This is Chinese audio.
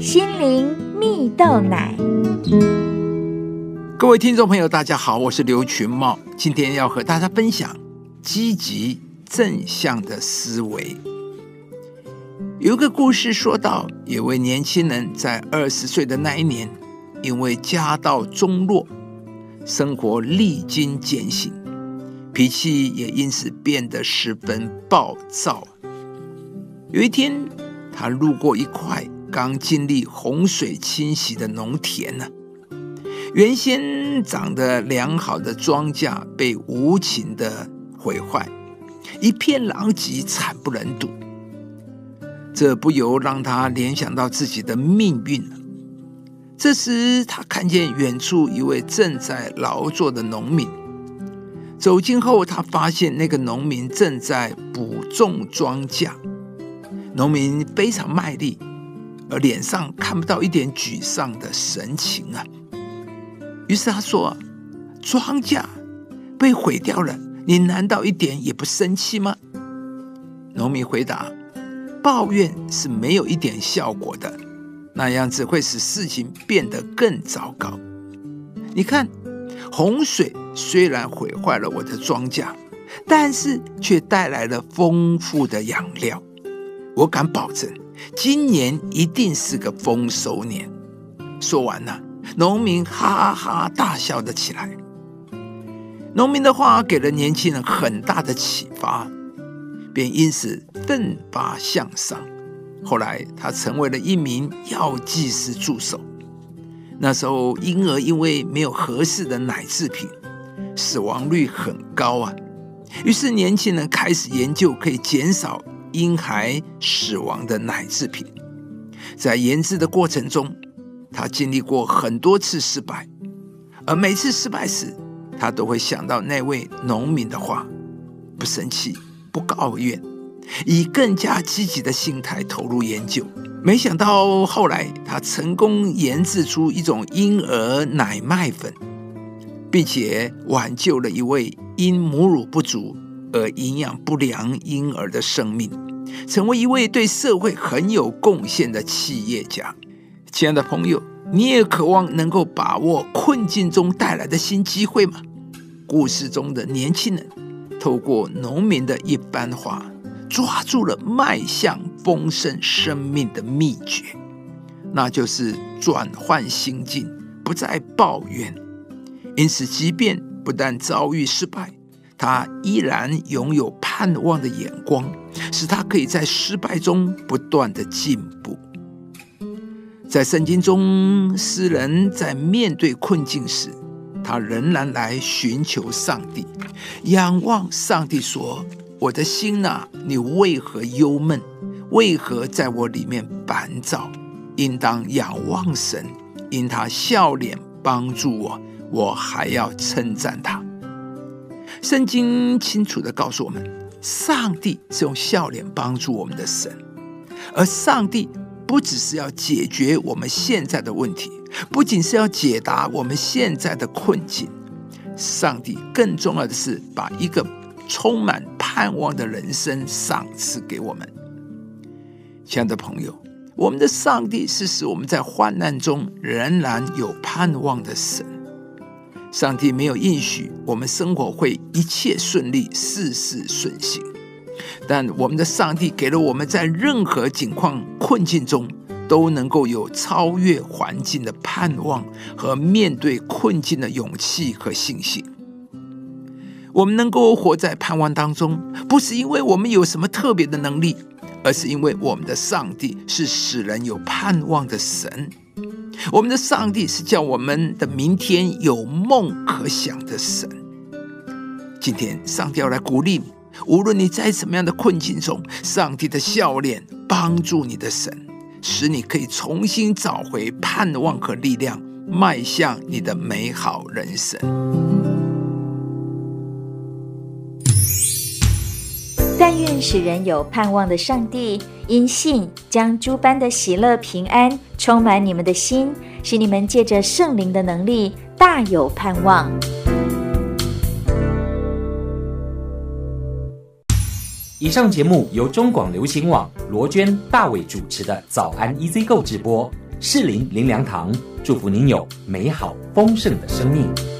心灵蜜豆奶。各位听众朋友，大家好，我是刘群茂，今天要和大家分享积极正向的思维。有一个故事说到，有位年轻人在二十岁的那一年，因为家道中落，生活历经艰辛，脾气也因此变得十分暴躁。有一天，他路过一块刚经历洪水侵袭的农田呢，原先长得良好的庄稼被无情的毁坏，一片狼藉，惨不忍睹。这不由让他联想到自己的命运。这时，他看见远处一位正在劳作的农民。走近后，他发现那个农民正在补种庄稼。农民非常卖力，而脸上看不到一点沮丧的神情啊。于是他说：“庄稼被毁掉了，你难道一点也不生气吗？”农民回答。抱怨是没有一点效果的，那样只会使事情变得更糟糕。你看，洪水虽然毁坏了我的庄稼，但是却带来了丰富的养料。我敢保证，今年一定是个丰收年。说完了，农民哈哈大笑了起来。农民的话给了年轻人很大的启发。便因此奋发向上。后来，他成为了一名药剂师助手。那时候，婴儿因为没有合适的奶制品，死亡率很高啊。于是，年轻人开始研究可以减少婴孩死亡的奶制品。在研制的过程中，他经历过很多次失败，而每次失败时，他都会想到那位农民的话：不生气。不抱怨，以更加积极的心态投入研究。没想到后来，他成功研制出一种婴儿奶麦粉，并且挽救了一位因母乳不足而营养不良婴儿的生命，成为一位对社会很有贡献的企业家。亲爱的朋友，你也渴望能够把握困境中带来的新机会吗？故事中的年轻人。透过农民的一番话，抓住了迈向丰盛生命的秘诀，那就是转换心境，不再抱怨。因此，即便不但遭遇失败，他依然拥有盼望的眼光，使他可以在失败中不断的进步。在圣经中，诗人在面对困境时，他仍然来寻求上帝，仰望上帝说：“我的心呐，你为何忧闷？为何在我里面烦躁？应当仰望神，因他笑脸帮助我，我还要称赞他。”圣经清楚的告诉我们，上帝是用笑脸帮助我们的神，而上帝不只是要解决我们现在的问题。不仅是要解答我们现在的困境，上帝更重要的是把一个充满盼望的人生赏赐给我们。亲爱的朋友，我们的上帝是使我们在患难中仍然有盼望的神。上帝没有应许我们生活会一切顺利、事事顺心，但我们的上帝给了我们在任何境况困境中。都能够有超越环境的盼望和面对困境的勇气和信心。我们能够活在盼望当中，不是因为我们有什么特别的能力，而是因为我们的上帝是使人有盼望的神。我们的上帝是叫我们的明天有梦可想的神。今天，上帝要来鼓励你，无论你在什么样的困境中，上帝的笑脸帮助你的神。使你可以重新找回盼望和力量，迈向你的美好人生。愿使人有盼望的上帝，因信将诸般的喜乐平安充满你们的心，使你们借着圣灵的能力大有盼望。以上节目由中广流行网罗娟、大伟主持的《早安 EZ 购》直播。适龄灵粮堂，祝福您有美好丰盛的生命。